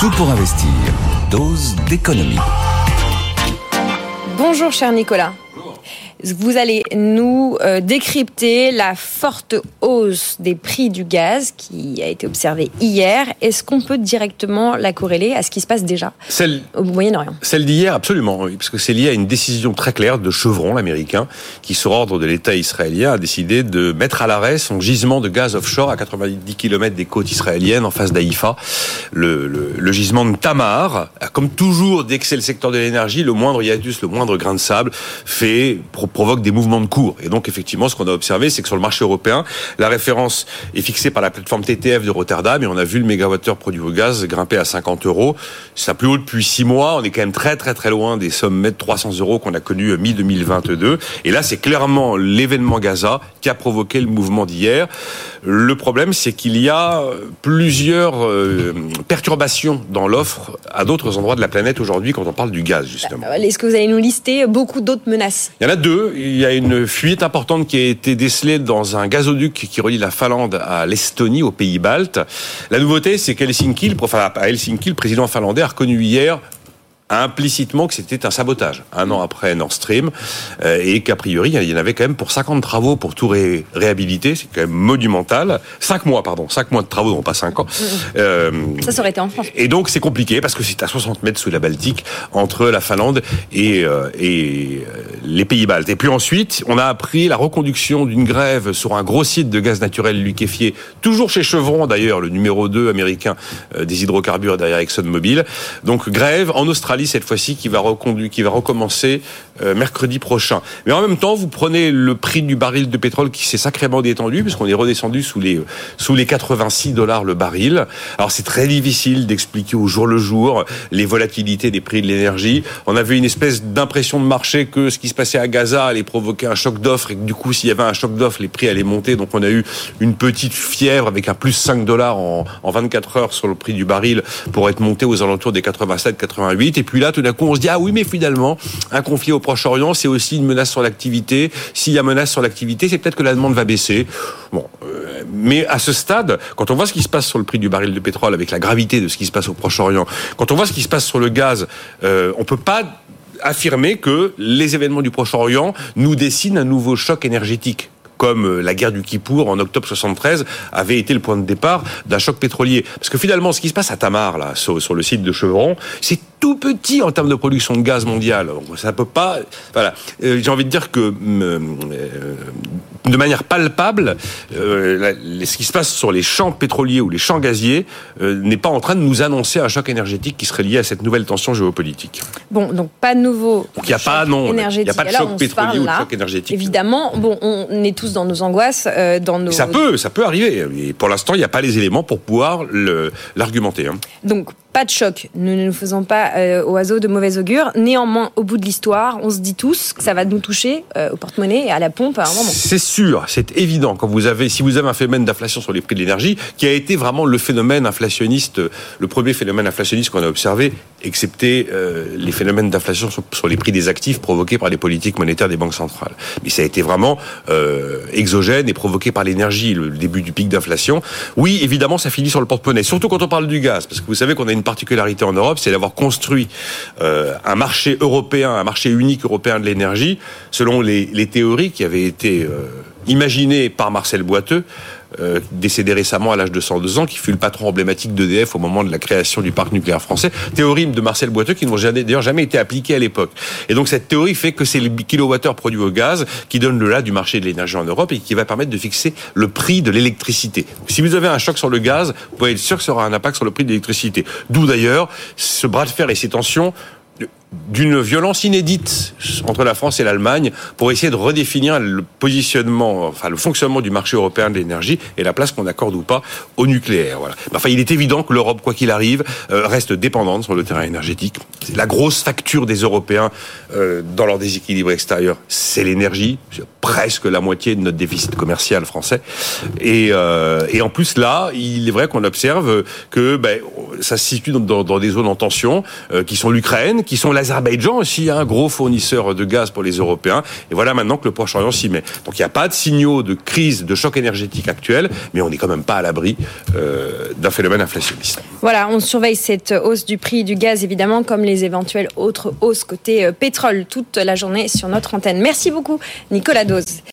Tout pour investir. Dose d'économie. Bonjour cher Nicolas. Vous allez nous euh, décrypter la forte hausse des prix du gaz qui a été observée hier. Est-ce qu'on peut directement la corréler à ce qui se passe déjà Celle, au Moyen-Orient? Celle d'hier, absolument, oui, parce que c'est lié à une décision très claire de Chevron, l'américain, qui, sur ordre de l'État israélien, a décidé de mettre à l'arrêt son gisement de gaz offshore à 90 km des côtes israéliennes, en face d'Haïfa. Le, le, le, gisement de Tamar, comme toujours, dès que c'est le secteur de l'énergie, le moindre hiatus, le moindre grain de sable, fait provoque des mouvements de cours. Et donc, effectivement, ce qu'on a observé, c'est que sur le marché européen, la référence est fixée par la plateforme TTF de Rotterdam et on a vu le mégawattheure produit au gaz grimper à 50 euros. C'est plus haut depuis six mois. On est quand même très, très, très loin des sommets de 300 euros qu'on a connus mi-2022. Et là, c'est clairement l'événement Gaza qui a provoqué le mouvement d'hier. Le problème, c'est qu'il y a plusieurs euh, perturbations dans l'offre à d'autres endroits de la planète aujourd'hui quand on parle du gaz, justement. Est-ce que vous allez nous lister beaucoup d'autres menaces? Il y en a deux. Il y a une fuite importante qui a été décelée dans un gazoduc qui relie la Finlande à l'Estonie, aux pays baltes. La nouveauté, c'est qu'Helsinki, enfin, à Helsinki, le président finlandais a reconnu hier implicitement que c'était un sabotage un an après Nord Stream euh, et qu'a priori il y en avait quand même pour 50 travaux pour tout ré réhabiliter c'est quand même monumental. 5 mois pardon 5 mois de travaux non pas 5 ans. Euh, ça, ça aurait été en France. et donc c'est compliqué parce que c'est à 60 mètres sous la Baltique entre la Finlande et, euh, et les pays baltes. Et puis ensuite on a appris la reconduction d'une grève sur un gros site de gaz naturel liquéfié toujours chez Chevron d'ailleurs le numéro 2 américain des hydrocarbures derrière ExxonMobil. Donc grève en Australie cette fois-ci qui va qui va recommencer euh, mercredi prochain. Mais en même temps, vous prenez le prix du baril de pétrole qui s'est sacrément détendu puisqu'on est redescendu sous les sous les 86 dollars le baril. Alors c'est très difficile d'expliquer au jour le jour les volatilités des prix de l'énergie. On avait une espèce d'impression de marché que ce qui se passait à Gaza allait provoquer un choc d'offres et que du coup s'il y avait un choc d'offres, les prix allaient monter. Donc on a eu une petite fièvre avec un plus 5 dollars en, en 24 heures sur le prix du baril pour être monté aux alentours des 87, 88. Et puis là, tout d'un coup, on se dit, ah oui, mais finalement, un conflit au Proche-Orient, c'est aussi une menace sur l'activité. S'il y a menace sur l'activité, c'est peut-être que la demande va baisser. Bon, euh, mais à ce stade, quand on voit ce qui se passe sur le prix du baril de pétrole, avec la gravité de ce qui se passe au Proche-Orient, quand on voit ce qui se passe sur le gaz, euh, on peut pas affirmer que les événements du Proche-Orient nous dessinent un nouveau choc énergétique comme la guerre du Kippour en octobre 73 avait été le point de départ d'un choc pétrolier. Parce que finalement, ce qui se passe à Tamar, là, sur, sur le site de Chevron, c'est tout petit en termes de production de gaz mondial. Donc, ça peut pas. Voilà. Euh, J'ai envie de dire que euh, de manière palpable, euh, ce qui se passe sur les champs pétroliers ou les champs gaziers n'est pas en train de nous annoncer un choc énergétique qui serait lié à cette nouvelle tension géopolitique. Bon, donc pas de nouveau. Donc il n'y a pas non, il n'y a pas de choc pétrolier ou de choc énergétique. Évidemment, bon, on est tous dans nos angoisses, dans nos. Ça peut, ça peut arriver. Et pour l'instant, il n'y a pas les éléments pour pouvoir l'argumenter. Hein. Donc pas de choc. Nous ne nous faisons pas euh, au oiseau de mauvais augure. Néanmoins, au bout de l'histoire, on se dit tous que ça va nous toucher euh, au porte-monnaie et à la pompe à un moment. C'est sûr, c'est évident. Quand vous avez, si vous avez un phénomène d'inflation sur les prix de l'énergie, qui a été vraiment le phénomène inflationniste, le premier phénomène inflationniste qu'on a observé, excepté euh, les phénomènes d'inflation sur, sur, les prix des actifs provoqués par les politiques monétaires des banques centrales. Mais ça a été vraiment euh, exogène et provoqué par l'énergie, le début du pic d'inflation. Oui, évidemment, ça finit sur le porte-monnaie. Surtout quand on parle du gaz, parce que vous savez qu'on a une particularité en Europe, c'est d'avoir construit euh, un marché européen, un marché unique européen de l'énergie, selon les, les, théories qui avaient été euh, imaginées par Marcel Boiteux, euh, décédé récemment à l'âge de 102 ans, qui fut le patron emblématique d'EDF au moment de la création du parc nucléaire français. Théorie de Marcel Boiteux qui n'ont d'ailleurs jamais été appliquée à l'époque. Et donc cette théorie fait que c'est le kilowattheure produit au gaz qui donne le là du marché de l'énergie en Europe et qui va permettre de fixer le prix de l'électricité. Si vous avez un choc sur le gaz, vous pouvez être sûr que ça aura un impact sur le prix de l'électricité. D'où d'ailleurs ce bras de fer et ces tensions d'une violence inédite entre la France et l'Allemagne pour essayer de redéfinir le positionnement, enfin le fonctionnement du marché européen de l'énergie et la place qu'on accorde ou pas au nucléaire. Voilà. Enfin, il est évident que l'Europe, quoi qu'il arrive, euh, reste dépendante sur le terrain énergétique. La grosse facture des Européens euh, dans leur déséquilibre extérieur, c'est l'énergie, presque la moitié de notre déficit commercial français. Et, euh, et en plus là, il est vrai qu'on observe que ben, ça se situe dans, des zones en tension, qui sont l'Ukraine, qui sont la l'Azerbaïdjan aussi, un hein, gros fournisseur de gaz pour les Européens. Et voilà maintenant que le Proche-Orient s'y met. Donc il n'y a pas de signaux de crise, de choc énergétique actuel, mais on n'est quand même pas à l'abri euh, d'un phénomène inflationniste. Voilà, on surveille cette hausse du prix du gaz, évidemment, comme les éventuelles autres hausses côté euh, pétrole, toute la journée sur notre antenne. Merci beaucoup, Nicolas Dose.